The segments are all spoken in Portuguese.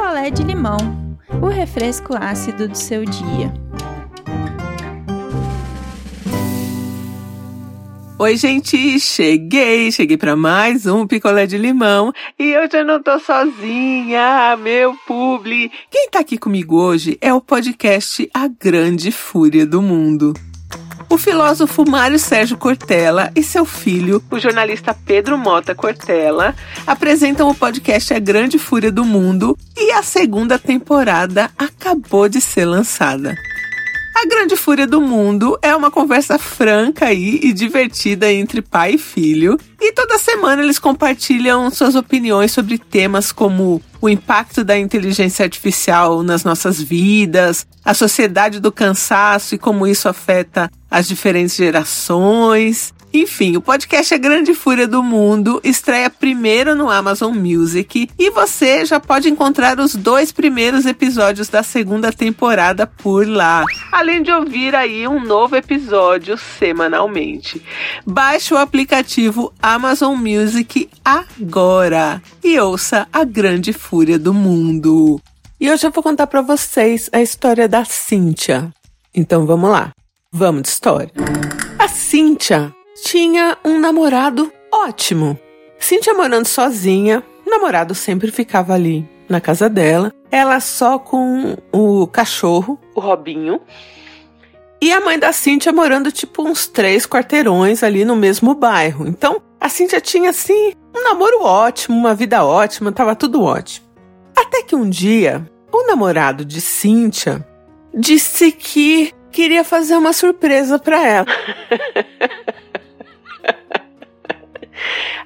picolé de limão, o refresco ácido do seu dia. Oi, gente, cheguei, cheguei para mais um picolé de limão e eu já não tô sozinha, meu publi. Quem tá aqui comigo hoje é o podcast A Grande Fúria do Mundo. O filósofo Mário Sérgio Cortella e seu filho, o jornalista Pedro Mota Cortella, apresentam o podcast A Grande Fúria do Mundo e a segunda temporada acabou de ser lançada. A Grande Fúria do Mundo é uma conversa franca e divertida entre pai e filho. E toda semana eles compartilham suas opiniões sobre temas como o impacto da inteligência artificial nas nossas vidas, a sociedade do cansaço e como isso afeta as diferentes gerações, enfim, o podcast A Grande Fúria do Mundo estreia primeiro no Amazon Music e você já pode encontrar os dois primeiros episódios da segunda temporada por lá, além de ouvir aí um novo episódio semanalmente. Baixe o aplicativo Amazon Music agora e ouça A Grande Fúria do Mundo. E hoje eu vou contar para vocês a história da Cíntia. Então vamos lá. Vamos de história. A Cíntia tinha um namorado ótimo. Cíntia morando sozinha, o namorado sempre ficava ali na casa dela, ela só com o cachorro, o Robinho. E a mãe da Cíntia morando tipo uns três quarteirões ali no mesmo bairro. Então a Cíntia tinha assim um namoro ótimo, uma vida ótima, tava tudo ótimo. Até que um dia o namorado de Cíntia disse que queria fazer uma surpresa para ela.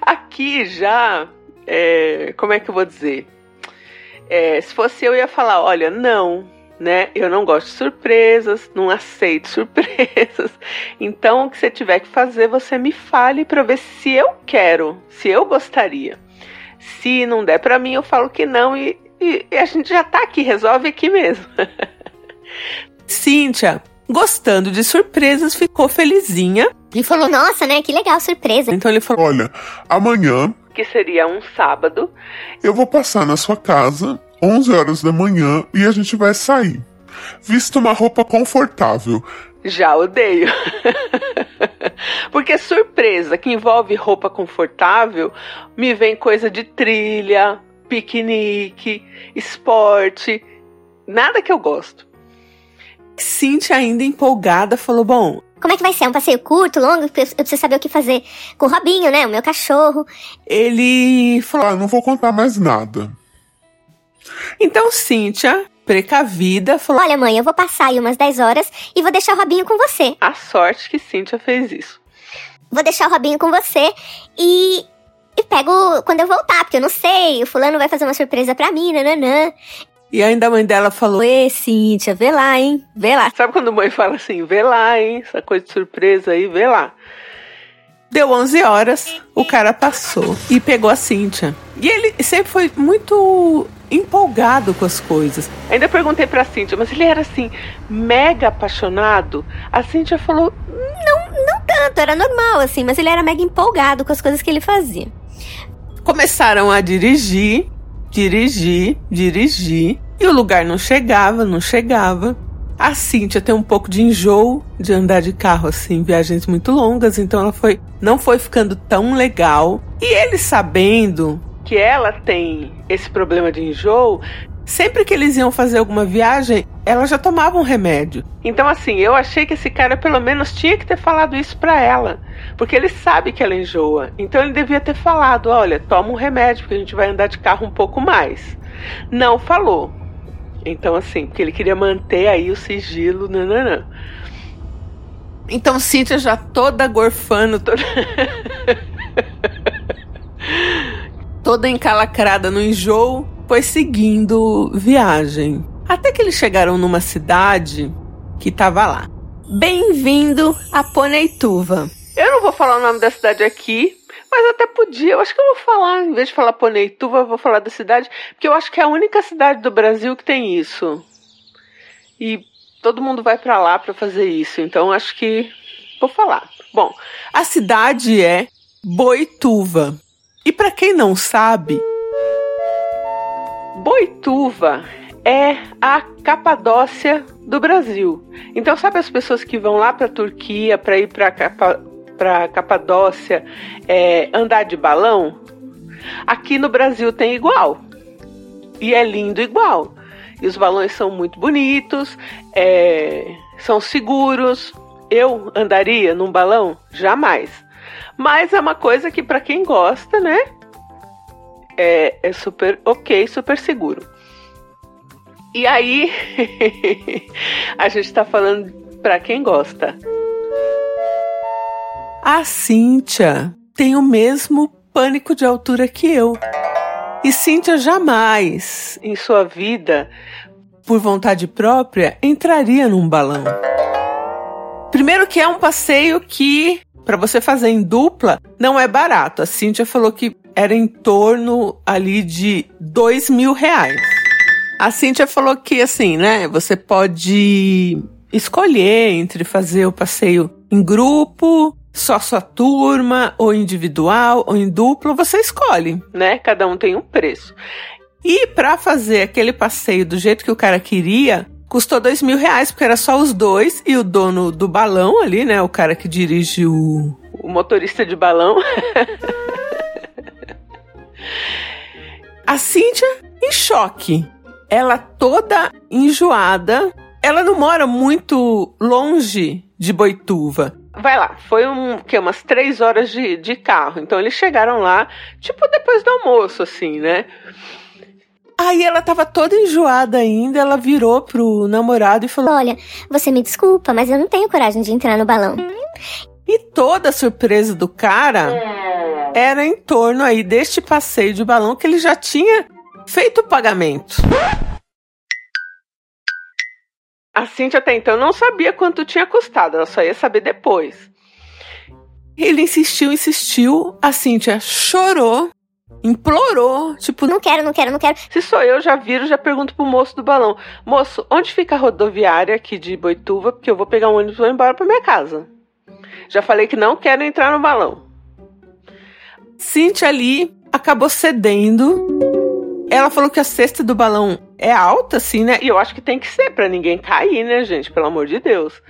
Aqui já, é, como é que eu vou dizer? É, se fosse eu, ia falar: olha, não, né? Eu não gosto de surpresas, não aceito surpresas. Então, o que você tiver que fazer, você me fale para ver se eu quero, se eu gostaria. Se não der para mim, eu falo que não e, e, e a gente já tá aqui, resolve aqui mesmo. Cíntia, gostando de surpresas, ficou felizinha e falou: Nossa, né? Que legal surpresa. Então ele falou: Olha, amanhã, que seria um sábado, eu vou passar na sua casa, 11 horas da manhã, e a gente vai sair. Vista uma roupa confortável. Já odeio. Porque surpresa que envolve roupa confortável, me vem coisa de trilha, piquenique, esporte, nada que eu gosto. Cintia, ainda empolgada, falou: Bom. Como é que vai ser? Um passeio curto, longo? Eu preciso saber o que fazer com o Robinho, né? O meu cachorro. Ele falou: Ah, não vou contar mais nada. Então, Cíntia, precavida, falou: Olha, mãe, eu vou passar aí umas 10 horas e vou deixar o Robinho com você. A sorte que Cíntia fez isso. Vou deixar o Robinho com você e. E pego quando eu voltar, porque eu não sei, o fulano vai fazer uma surpresa pra mim, nananã. E ainda a mãe dela falou: Ê, Cíntia, vê lá, hein? Vê lá. Sabe quando a mãe fala assim: vê lá, hein? Essa coisa de surpresa aí, vê lá. Deu 11 horas, o cara passou e pegou a Cíntia. E ele sempre foi muito empolgado com as coisas. Ainda perguntei pra Cíntia, mas ele era assim, mega apaixonado? A Cíntia falou: Não, não tanto, era normal, assim, mas ele era mega empolgado com as coisas que ele fazia. Começaram a dirigir, dirigir, dirigir. E o lugar não chegava, não chegava. A Cíntia tem um pouco de enjoo de andar de carro assim, viagens muito longas, então ela foi não foi ficando tão legal. E ele sabendo que ela tem esse problema de enjoo, sempre que eles iam fazer alguma viagem, ela já tomava um remédio. Então assim, eu achei que esse cara pelo menos tinha que ter falado isso para ela, porque ele sabe que ela enjoa. Então ele devia ter falado, olha, toma um remédio porque a gente vai andar de carro um pouco mais. Não falou. Então, assim, porque ele queria manter aí o sigilo, nananã. Então, Cíntia já toda gorfando, toda, toda encalacrada no enjoo, foi seguindo viagem. Até que eles chegaram numa cidade que tava lá. Bem-vindo a Poneituva. Eu não vou falar o nome da cidade aqui, mas até podia. Eu acho que eu vou falar, em vez de falar Poneituva, eu vou falar da cidade, porque eu acho que é a única cidade do Brasil que tem isso. E todo mundo vai para lá para fazer isso, então acho que vou falar. Bom, a cidade é Boituva. E para quem não sabe, Boituva é a Capadócia do Brasil. Então, sabe as pessoas que vão lá para Turquia para ir para Capa, Capadócia é, andar de balão? Aqui no Brasil tem igual. E é lindo igual. E os balões são muito bonitos, é, são seguros. Eu andaria num balão? Jamais. Mas é uma coisa que, para quem gosta, né? É, é super ok, super seguro. E aí, a gente tá falando para quem gosta. A Cíntia tem o mesmo pânico de altura que eu. E Cíntia jamais, em sua vida, por vontade própria, entraria num balão. Primeiro que é um passeio que, para você fazer em dupla, não é barato. A Cíntia falou que era em torno ali de dois mil reais. A Cíntia falou que, assim, né, você pode escolher entre fazer o passeio em grupo, só sua turma, ou individual, ou em duplo, você escolhe, né? Cada um tem um preço. E para fazer aquele passeio do jeito que o cara queria, custou dois mil reais, porque era só os dois e o dono do balão ali, né? O cara que dirige o, o motorista de balão. A Cíntia em choque ela toda enjoada. Ela não mora muito longe de Boituva. Vai lá, foi um, que, umas três horas de, de carro. Então eles chegaram lá, tipo, depois do almoço, assim, né? Aí ela tava toda enjoada ainda, ela virou pro namorado e falou: Olha, você me desculpa, mas eu não tenho coragem de entrar no balão. E toda a surpresa do cara era em torno aí deste passeio de balão que ele já tinha feito o pagamento. A Cintia até então não sabia quanto tinha custado, ela só ia saber depois. Ele insistiu, insistiu, a Cintia chorou, implorou, tipo, não quero, não quero, não quero. Se sou eu, já viro, já pergunto pro moço do balão: Moço, onde fica a rodoviária aqui de Boituva? Porque eu vou pegar um ônibus e vou embora pra minha casa. Já falei que não quero entrar no balão. Cintia ali acabou cedendo ela falou que a cesta do balão é alta, assim, né? E eu acho que tem que ser para ninguém cair, né, gente? Pelo amor de Deus.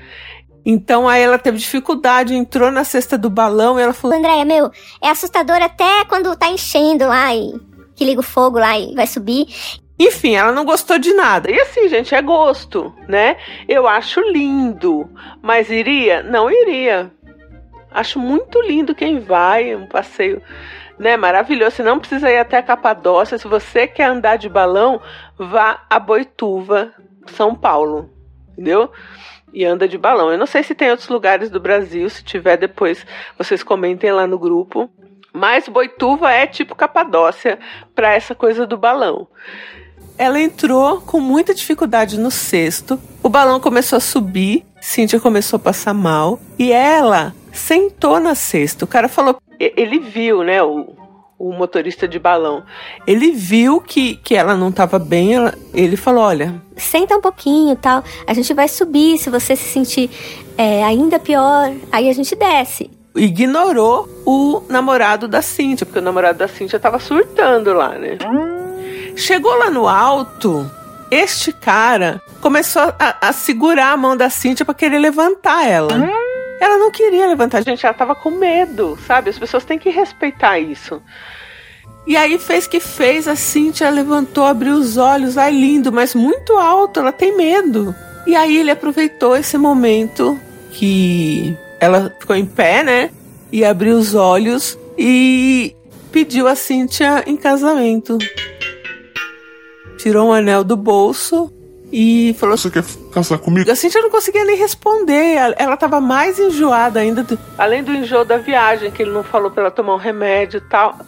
Então aí ela teve dificuldade, entrou na cesta do balão e ela falou: Andréia, meu, é assustador até quando tá enchendo lá e que liga o fogo lá e vai subir. Enfim, ela não gostou de nada. E assim, gente, é gosto, né? Eu acho lindo, mas iria? Não iria. Acho muito lindo quem vai, um passeio né? Maravilhoso. Você não precisa ir até a Capadócia. Se você quer andar de balão, vá a Boituva, São Paulo. Entendeu? E anda de balão. Eu não sei se tem outros lugares do Brasil. Se tiver, depois vocês comentem lá no grupo. Mas Boituva é tipo Capadócia para essa coisa do balão. Ela entrou com muita dificuldade no cesto. O balão começou a subir. Cíntia começou a passar mal. E ela sentou na cesta. O cara falou: ele viu, né, o, o motorista de balão. Ele viu que, que ela não estava bem, ela, ele falou: olha. Senta um pouquinho tal. A gente vai subir. Se você se sentir é, ainda pior, aí a gente desce. Ignorou o namorado da Cintia, porque o namorado da Cintia estava surtando lá, né? Chegou lá no alto, este cara começou a, a segurar a mão da Cintia para querer levantar ela. Ela não queria levantar, gente, ela tava com medo, sabe? As pessoas têm que respeitar isso. E aí fez que fez, a Cintia levantou, abriu os olhos, ai lindo, mas muito alto, ela tem medo. E aí ele aproveitou esse momento que ela ficou em pé, né? E abriu os olhos e pediu a Cíntia em casamento. Tirou um anel do bolso e falou: Você quer casar comigo? A Cintia não conseguia nem responder. Ela tava mais enjoada ainda. Do... Além do enjoo da viagem, que ele não falou pra ela tomar um remédio e tal.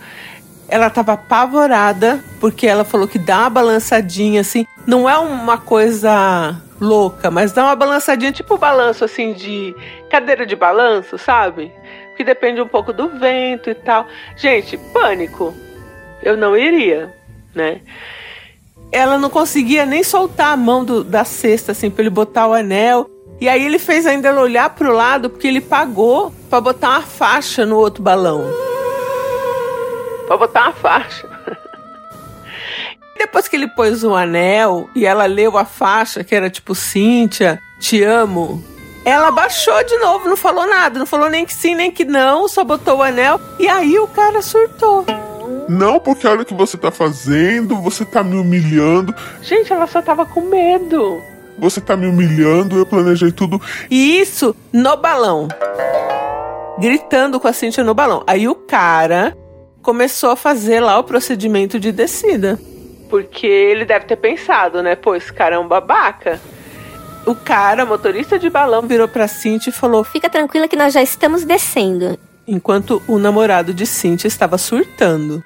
Ela tava apavorada, porque ela falou que dá uma balançadinha assim. Não é uma coisa louca, mas dá uma balançadinha, tipo balanço assim de cadeira de balanço, sabe? Que depende um pouco do vento e tal. Gente, pânico. Eu não iria, né? Ela não conseguia nem soltar a mão do, da cesta, assim, pra ele botar o anel. E aí ele fez ainda ela olhar pro lado, porque ele pagou para botar uma faixa no outro balão. Pra botar uma faixa. depois que ele pôs o anel e ela leu a faixa, que era tipo Cíntia, te amo, ela baixou de novo, não falou nada, não falou nem que sim, nem que não, só botou o anel. E aí o cara surtou. Não, porque olha o que você tá fazendo, você tá me humilhando. Gente, ela só tava com medo. Você tá me humilhando, eu planejei tudo. E isso no balão. Gritando com a Cintia no balão. Aí o cara começou a fazer lá o procedimento de descida. Porque ele deve ter pensado, né? Pô, esse cara é um babaca. O cara, motorista de balão, virou pra Cintia e falou: Fica tranquila que nós já estamos descendo. Enquanto o namorado de Cintia estava surtando.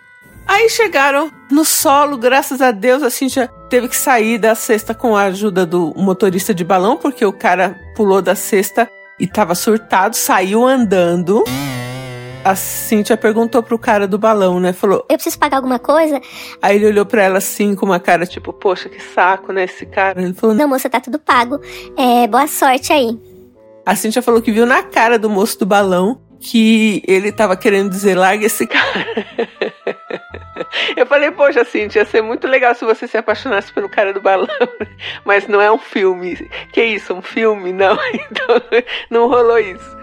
Aí chegaram no solo, graças a Deus, a Cintia teve que sair da cesta com a ajuda do motorista de balão, porque o cara pulou da cesta e tava surtado, saiu andando. A Cintia perguntou pro cara do balão, né? Falou: Eu preciso pagar alguma coisa? Aí ele olhou pra ela assim, com uma cara tipo, poxa, que saco, né? Esse cara. Ele falou: Não, moça, tá tudo pago. É, boa sorte aí. A Cintia falou que viu na cara do moço do balão que ele tava querendo dizer, larga esse cara. Eu falei, poxa, Cintia, ia ser muito legal se você se apaixonasse pelo cara do balão. Mas não é um filme. Que isso, um filme? Não. Então, não rolou isso.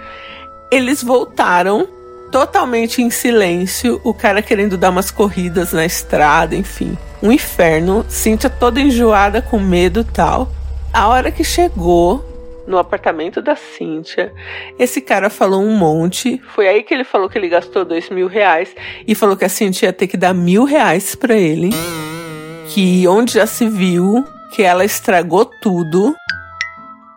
Eles voltaram totalmente em silêncio, o cara querendo dar umas corridas na estrada, enfim. Um inferno. Cintia toda enjoada, com medo tal. A hora que chegou, no apartamento da Cíntia. Esse cara falou um monte. Foi aí que ele falou que ele gastou dois mil reais e falou que a Cíntia ia ter que dar mil reais para ele. Que onde já se viu que ela estragou tudo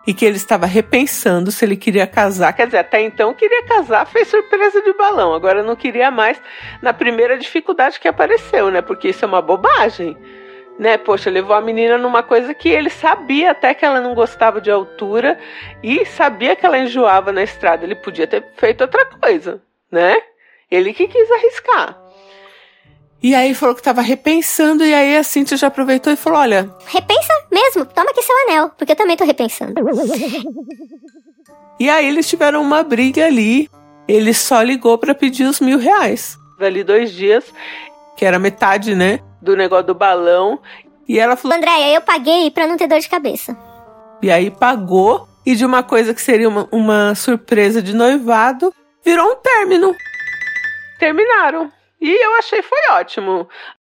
e que ele estava repensando se ele queria casar. Quer dizer, até então queria casar, fez surpresa de balão. Agora não queria mais na primeira dificuldade que apareceu, né? Porque isso é uma bobagem né? Poxa, levou a menina numa coisa que ele sabia até que ela não gostava de altura e sabia que ela enjoava na estrada. Ele podia ter feito outra coisa, né? Ele que quis arriscar. E aí falou que tava repensando, e aí a Cintia já aproveitou e falou: Olha. Repensa mesmo, toma aqui seu anel, porque eu também tô repensando. e aí eles tiveram uma briga ali. Ele só ligou para pedir os mil reais. Ali dois dias, que era metade, né? Do negócio do balão. E ela falou: Andréia, eu paguei pra não ter dor de cabeça. E aí pagou, e de uma coisa que seria uma, uma surpresa de noivado, virou um término. Terminaram. E eu achei foi ótimo.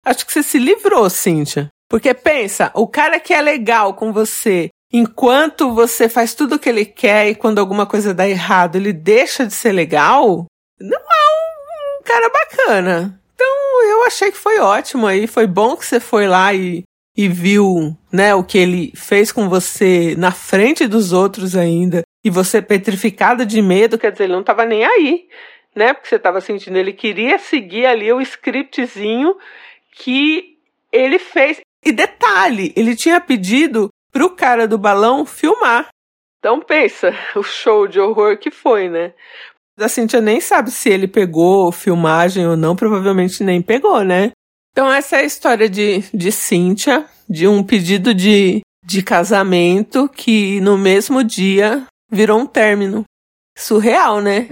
Acho que você se livrou, Cíntia. Porque pensa, o cara que é legal com você, enquanto você faz tudo o que ele quer e quando alguma coisa dá errado, ele deixa de ser legal, não é um, um cara bacana. Eu achei que foi ótimo aí, foi bom que você foi lá e, e viu, né, o que ele fez com você na frente dos outros ainda, e você petrificada de medo, quer dizer, ele não estava nem aí, né? Porque você estava sentindo, ele queria seguir ali o scriptzinho que ele fez. E detalhe, ele tinha pedido pro cara do balão filmar. Então pensa, o show de horror que foi, né? A Cintia nem sabe se ele pegou filmagem ou não, provavelmente nem pegou, né? Então essa é a história de, de Cíntia, de um pedido de, de casamento que no mesmo dia virou um término. Surreal, né?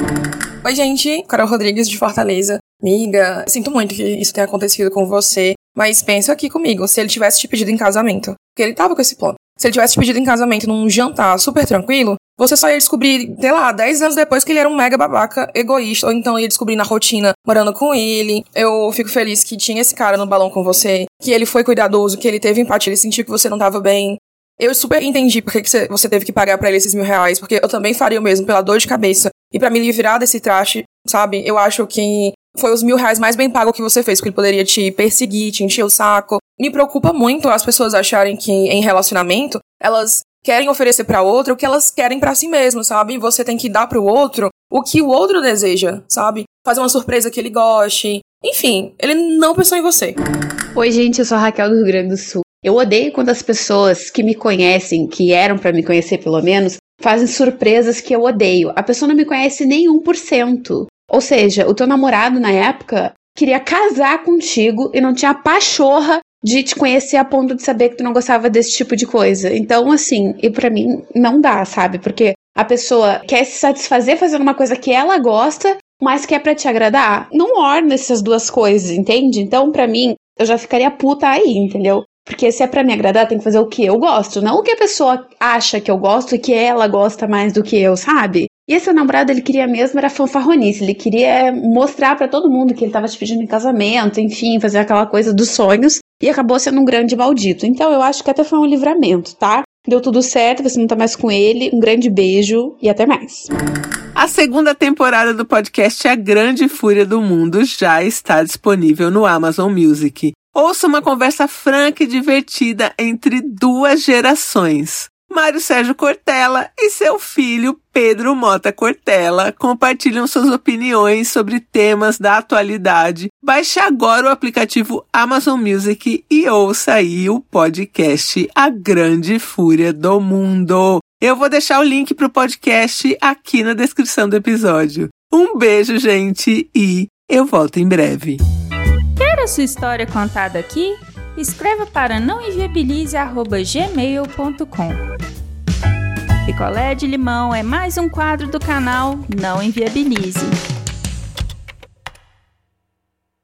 Oi, gente. Carol Rodrigues de Fortaleza. Amiga, sinto muito que isso tenha acontecido com você, mas pensa aqui comigo, se ele tivesse te pedido em casamento. Porque ele tava com esse plano. Se ele tivesse te pedido em casamento num jantar super tranquilo, você só ia descobrir, sei lá, 10 anos depois que ele era um mega babaca egoísta, ou então ia descobrir na rotina, morando com ele. Eu fico feliz que tinha esse cara no balão com você, que ele foi cuidadoso, que ele teve empatia, ele sentiu que você não tava bem. Eu super entendi porque que você teve que pagar para ele esses mil reais, porque eu também faria o mesmo pela dor de cabeça. E para me livrar desse traste, sabe? Eu acho que foi os mil reais mais bem pago que você fez, porque ele poderia te perseguir, te encher o saco. Me preocupa muito as pessoas acharem que em relacionamento elas querem oferecer para outra o que elas querem para si mesmo, sabe? Você tem que dar para o outro o que o outro deseja, sabe? Fazer uma surpresa que ele goste. Enfim, ele não pensou em você. Oi, gente, eu sou a Raquel do Rio Grande do Sul. Eu odeio quando as pessoas que me conhecem, que eram para me conhecer pelo menos, fazem surpresas que eu odeio. A pessoa não me conhece nem 1%. Ou seja, o teu namorado na época queria casar contigo e não tinha pachorra de te conhecer a ponto de saber que tu não gostava desse tipo de coisa. Então, assim, e para mim não dá, sabe? Porque a pessoa quer se satisfazer fazendo uma coisa que ela gosta, mas que é para te agradar. Não orna essas duas coisas, entende? Então, para mim, eu já ficaria puta aí, entendeu? Porque se é pra me agradar, tem que fazer o que eu gosto, não o que a pessoa acha que eu gosto e que ela gosta mais do que eu, sabe? E esse namorado, ele queria mesmo era fanfarronice, ele queria mostrar para todo mundo que ele tava te pedindo em casamento, enfim, fazer aquela coisa dos sonhos, e acabou sendo um grande maldito. Então eu acho que até foi um livramento, tá? Deu tudo certo, você não tá mais com ele. Um grande beijo e até mais. A segunda temporada do podcast A Grande Fúria do Mundo já está disponível no Amazon Music. Ouça uma conversa franca e divertida entre duas gerações. Mário Sérgio Cortella e seu filho Pedro Mota Cortella compartilham suas opiniões sobre temas da atualidade. Baixe agora o aplicativo Amazon Music e ouça aí o podcast A Grande Fúria do Mundo. Eu vou deixar o link para o podcast aqui na descrição do episódio. Um beijo, gente, e eu volto em breve. Quer a sua história contada aqui? Escreva para nãoenviabilize.gmail.com. Picolé de limão é mais um quadro do canal Não Enviabilize.